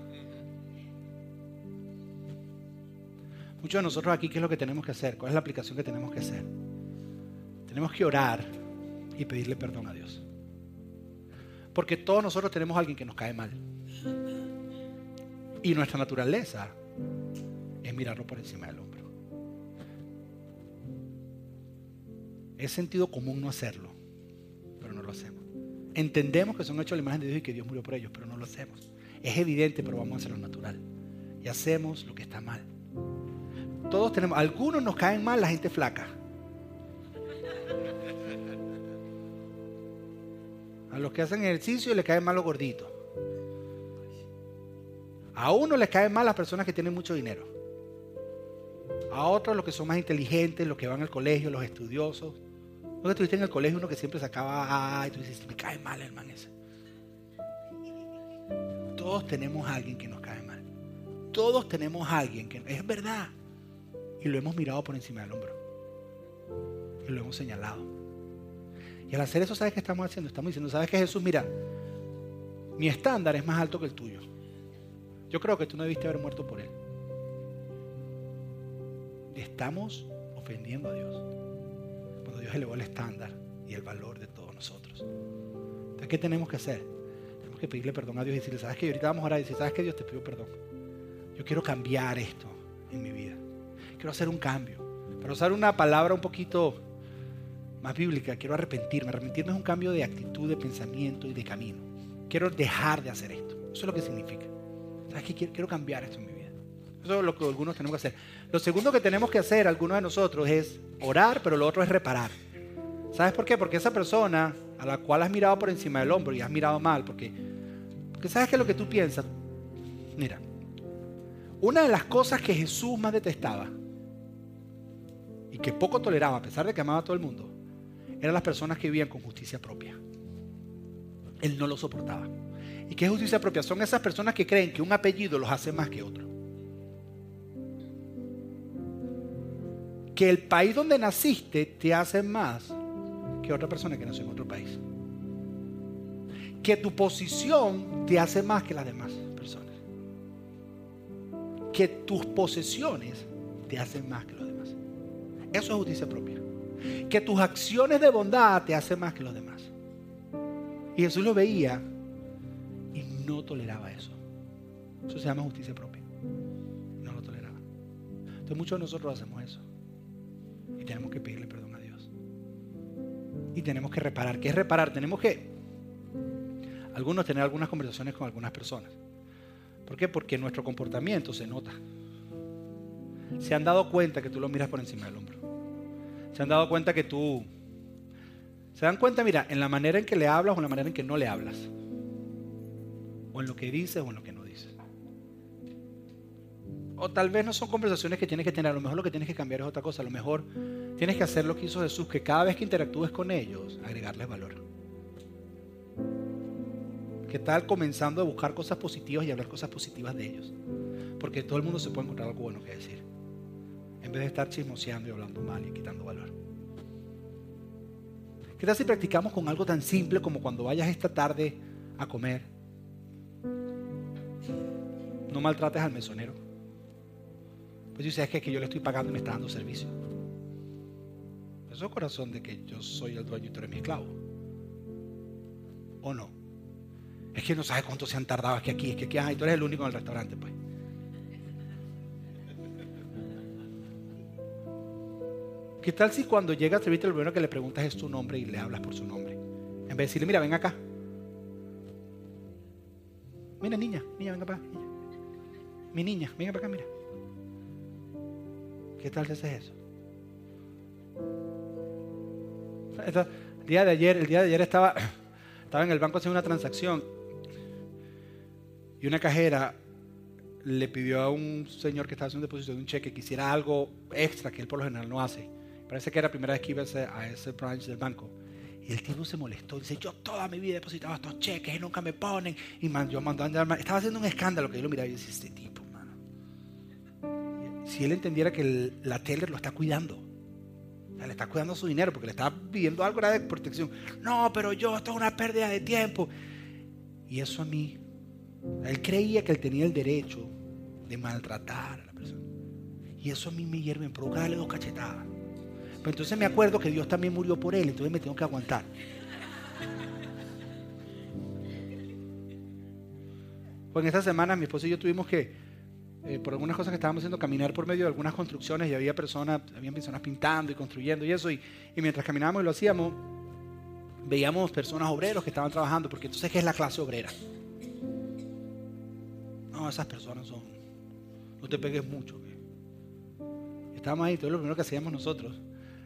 Muchos de nosotros aquí, ¿qué es lo que tenemos que hacer? ¿Cuál es la aplicación que tenemos que hacer? Tenemos que orar y pedirle perdón a Dios. Porque todos nosotros tenemos a alguien que nos cae mal. Y nuestra naturaleza es mirarlo por encima del hombro. Es sentido común no hacerlo, pero no lo hacemos. Entendemos que son hechos a la imagen de Dios y que Dios murió por ellos, pero no lo hacemos. Es evidente, pero vamos a hacerlo natural. Y hacemos lo que está mal. Todos tenemos, algunos nos caen mal la gente flaca. Los que hacen ejercicio les caen mal los gorditos. A uno les caen mal las personas que tienen mucho dinero. A otros los que son más inteligentes, los que van al colegio, los estudiosos. ¿No que estuviste en el colegio uno que siempre sacaba, ay, tú dices, me cae mal el man ese? Todos tenemos a alguien que nos cae mal. Todos tenemos a alguien que es verdad. Y lo hemos mirado por encima del hombro. Y lo hemos señalado. Y al hacer eso, ¿sabes qué estamos haciendo? Estamos diciendo, ¿sabes qué Jesús? Mira, mi estándar es más alto que el tuyo. Yo creo que tú no debiste haber muerto por él. Estamos ofendiendo a Dios. Cuando Dios elevó el estándar y el valor de todos nosotros. Entonces, ¿qué tenemos que hacer? Tenemos que pedirle perdón a Dios y decirle, ¿sabes qué? Ahorita vamos a orar y decir, ¿sabes qué? Dios te pido perdón. Yo quiero cambiar esto en mi vida. Quiero hacer un cambio. Para usar una palabra un poquito más bíblica, quiero arrepentirme. Arrepentirme es un cambio de actitud, de pensamiento y de camino. Quiero dejar de hacer esto. Eso es lo que significa. ¿Sabes qué? Quiero, cambiar esto en mi vida. Eso es lo que algunos tenemos que hacer. Lo segundo que tenemos que hacer, algunos de nosotros, es orar, pero lo otro es reparar. ¿Sabes por qué? Porque esa persona a la cual has mirado por encima del hombro y has mirado mal, porque, porque sabes que lo que tú piensas, mira, una de las cosas que Jesús más detestaba y que poco toleraba, a pesar de que amaba a todo el mundo, eran las personas que vivían con justicia propia. Él no lo soportaba. ¿Y qué es justicia propia? Son esas personas que creen que un apellido los hace más que otro. Que el país donde naciste te hace más que otra persona que nació en otro país. Que tu posición te hace más que las demás personas. Que tus posesiones te hacen más que los demás. Eso es justicia propia. Que tus acciones de bondad te hacen más que los demás. Y Jesús lo veía y no toleraba eso. Eso se llama justicia propia. No lo toleraba. Entonces muchos de nosotros hacemos eso. Y tenemos que pedirle perdón a Dios. Y tenemos que reparar. ¿Qué es reparar? Tenemos que, algunos, tener algunas conversaciones con algunas personas. ¿Por qué? Porque nuestro comportamiento se nota. Se han dado cuenta que tú lo miras por encima del hombro. Se han dado cuenta que tú... Se dan cuenta, mira, en la manera en que le hablas o en la manera en que no le hablas. O en lo que dices o en lo que no dices. O tal vez no son conversaciones que tienes que tener. A lo mejor lo que tienes que cambiar es otra cosa. A lo mejor tienes que hacer lo que hizo Jesús, que cada vez que interactúes con ellos, agregarles valor. ¿Qué tal comenzando a buscar cosas positivas y hablar cosas positivas de ellos? Porque todo el mundo se puede encontrar algo bueno que decir. En vez de estar chismoseando y hablando mal y quitando valor. ¿Qué tal si practicamos con algo tan simple como cuando vayas esta tarde a comer? No maltrates al mesonero. Pues dices, es que, es que yo le estoy pagando y me está dando servicio. Eso es corazón de que yo soy el dueño y tú eres mi esclavo. ¿O no? Es que no sabes cuánto se han tardado es que aquí, es que aquí, ay, tú eres el único en el restaurante, pues. ¿Qué tal si cuando llega a servirte lo primero que le preguntas es tu nombre y le hablas por su nombre? En vez de decirle, mira, ven acá. Mira, niña, niña, venga para acá. Mi niña, venga para acá, mira. ¿Qué tal si haces eso? El día de ayer, el día de ayer estaba, estaba en el banco haciendo una transacción y una cajera le pidió a un señor que estaba haciendo depósito de un cheque que hiciera algo extra que él por lo general no hace. Parece que era la primera vez que iba a ese, branch del banco. Y el tipo se molestó. Dice, yo toda mi vida he depositado estos cheques y nunca me ponen. Y man, yo mandó a llamar. Estaba haciendo un escándalo que yo lo miraba y decía, este tipo, mano. Si él entendiera que la teller lo está cuidando. Le está cuidando su dinero porque le está pidiendo algo de protección. No, pero yo, esto es una pérdida de tiempo. Y eso a mí, él creía que él tenía el derecho de maltratar a la persona. Y eso a mí me hierve, me provoca darle dos cachetadas. Pero entonces me acuerdo que Dios también murió por él, entonces me tengo que aguantar. Pues en esta semana mi esposo y yo tuvimos que, eh, por algunas cosas que estábamos haciendo, caminar por medio de algunas construcciones y había personas, habían personas pintando y construyendo y eso. Y, y mientras caminábamos y lo hacíamos, veíamos personas obreros que estaban trabajando, porque entonces, ¿qué es la clase obrera? No, esas personas son, no te pegues mucho. Estábamos ahí, todo lo primero que hacíamos nosotros,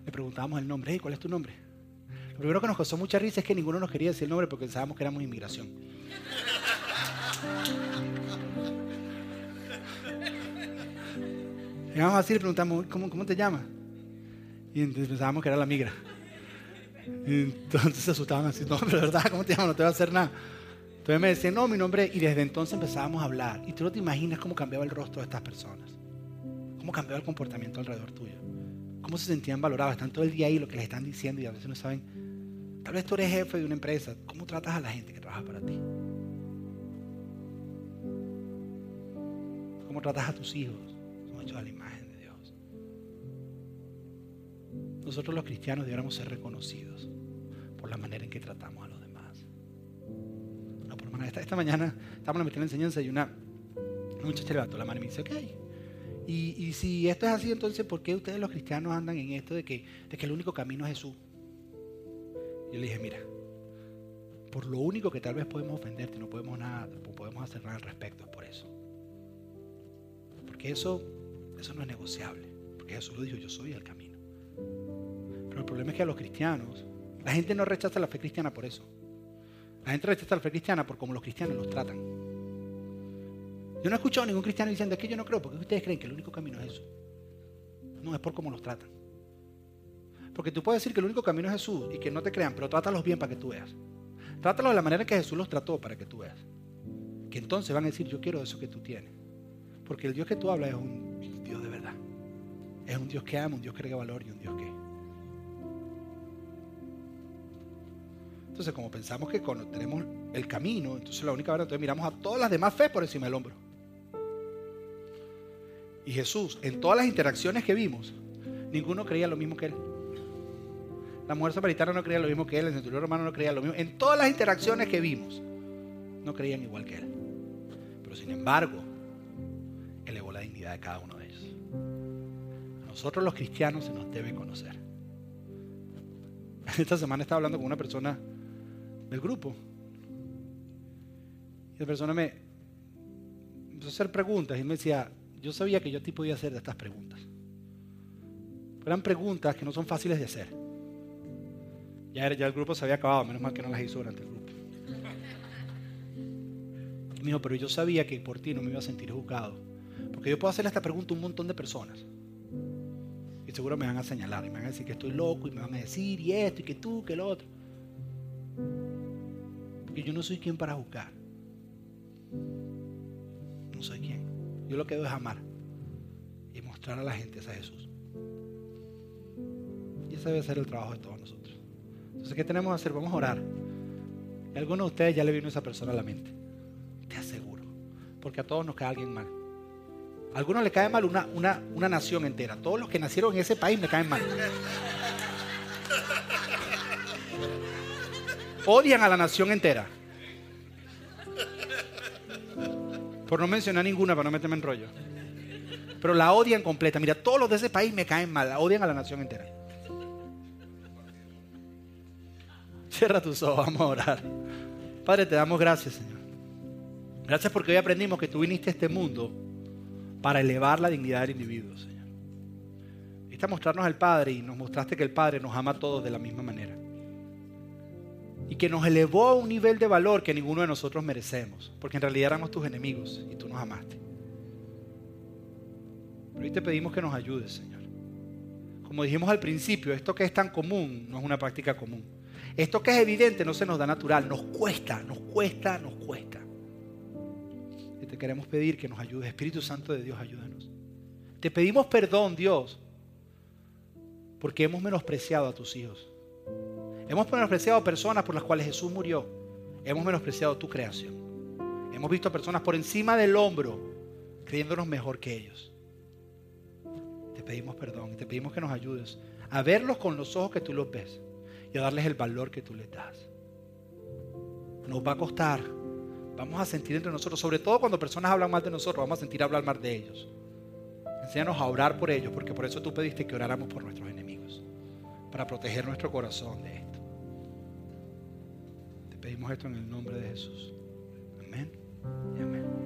le preguntábamos el nombre, hey, ¿cuál es tu nombre? Lo primero que nos causó mucha risa es que ninguno nos quería decir el nombre porque pensábamos que éramos inmigración. Llegamos así y le preguntamos, ¿cómo, ¿cómo te llamas? Y entonces pensábamos que era la migra. Entonces se asustaban así, no, pero verdad, ¿cómo te llamas? No te va a hacer nada. Entonces me decían, no, mi nombre, y desde entonces empezábamos a hablar. Y tú no te imaginas cómo cambiaba el rostro de estas personas. Cómo cambiaba el comportamiento alrededor tuyo. Cómo se sentían valorados. Están todo el día ahí lo que les están diciendo y a veces no saben. Tal vez tú eres jefe de una empresa. ¿Cómo tratas a la gente que trabaja para ti? ¿Cómo tratas a tus hijos? Son hechos a la imagen de Dios. Nosotros los cristianos deberíamos ser reconocidos por la manera en que tratamos a los demás. No, por manera. Esta, esta mañana estábamos metiendo en enseñanza y una, una muchacha levantó la mano y me dice, ok. Y, si esto es así, entonces, ¿por qué ustedes los cristianos andan en esto de que, de que el único camino es Jesús? Yo le dije, mira, por lo único que tal vez podemos ofenderte, no podemos nada, podemos hacer nada al respecto, es por eso. Porque eso, eso no es negociable. Porque Jesús lo dijo, yo soy el camino. Pero el problema es que a los cristianos, la gente no rechaza la fe cristiana por eso. La gente rechaza la fe cristiana por cómo los cristianos los tratan. Yo no he escuchado a ningún cristiano diciendo, es que yo no creo, porque ustedes creen que el único camino es Jesús. No, es por cómo los tratan. Porque tú puedes decir que el único camino es Jesús y que no te crean, pero trátalos bien para que tú veas. Trátalos de la manera que Jesús los trató para que tú veas. Que entonces van a decir, yo quiero eso que tú tienes. Porque el Dios que tú hablas es un Dios de verdad. Es un Dios que ama, un Dios que agrega valor y un Dios que... Entonces, como pensamos que cuando tenemos el camino, entonces la única verdad, entonces miramos a todas las demás fe por encima del hombro. Y Jesús, en todas las interacciones que vimos, ninguno creía lo mismo que él. La mujer samaritana no creía lo mismo que él, el centurión romano no creía lo mismo. En todas las interacciones que vimos, no creían igual que él. Pero sin embargo, elevó la dignidad de cada uno de ellos. A nosotros los cristianos se nos debe conocer. Esta semana estaba hablando con una persona del grupo. Y la persona me empezó a hacer preguntas y me decía, yo sabía que yo a ti podía hacer de estas preguntas. Eran preguntas que no son fáciles de hacer. Ya el grupo se había acabado, menos mal que no las hizo durante el grupo. Y me dijo, pero yo sabía que por ti no me iba a sentir juzgado. Porque yo puedo hacerle esta pregunta a un montón de personas. Y seguro me van a señalar y me van a decir que estoy loco y me van a decir y esto y que tú, que lo otro. Porque yo no soy quien para juzgar. No soy quien. Yo lo que debo es amar y mostrar a la gente ese Jesús. Y ese debe ser el trabajo de todos nosotros. Entonces, ¿qué tenemos que hacer? Vamos a orar. Y a algunos de ustedes ya le vino esa persona a la mente. Te aseguro. Porque a todos nos cae alguien mal. A algunos le cae mal una, una, una nación entera. Todos los que nacieron en ese país me caen mal. Odian a la nación entera. Por no mencionar ninguna, para no meterme en rollo. Pero la odian completa. Mira, todos los de ese país me caen mal. La odian a la nación entera. Cierra tus ojos, vamos a orar. Padre, te damos gracias, Señor. Gracias porque hoy aprendimos que tú viniste a este mundo para elevar la dignidad del individuo, Señor. Viniste a mostrarnos al Padre y nos mostraste que el Padre nos ama a todos de la misma manera. Y que nos elevó a un nivel de valor que ninguno de nosotros merecemos, porque en realidad éramos tus enemigos y tú nos amaste. Pero hoy te pedimos que nos ayudes, Señor. Como dijimos al principio, esto que es tan común no es una práctica común. Esto que es evidente no se nos da natural, nos cuesta, nos cuesta, nos cuesta. Y te queremos pedir que nos ayudes. Espíritu Santo de Dios, ayúdanos. Te pedimos perdón, Dios, porque hemos menospreciado a tus hijos. Hemos menospreciado personas por las cuales Jesús murió. hemos menospreciado tu creación. Hemos visto personas por encima del hombro creyéndonos mejor que ellos. Te pedimos perdón y te pedimos que nos ayudes a verlos con los ojos que tú los ves y a darles el valor que tú les das. Nos va a costar. Vamos a sentir entre nosotros, sobre todo cuando personas hablan mal de nosotros, vamos a sentir hablar mal de ellos. Enséñanos a orar por ellos, porque por eso tú pediste que oráramos por nuestros enemigos, para proteger nuestro corazón de esto. Pedimos esto en el nombre de Jesús. Amén. amén.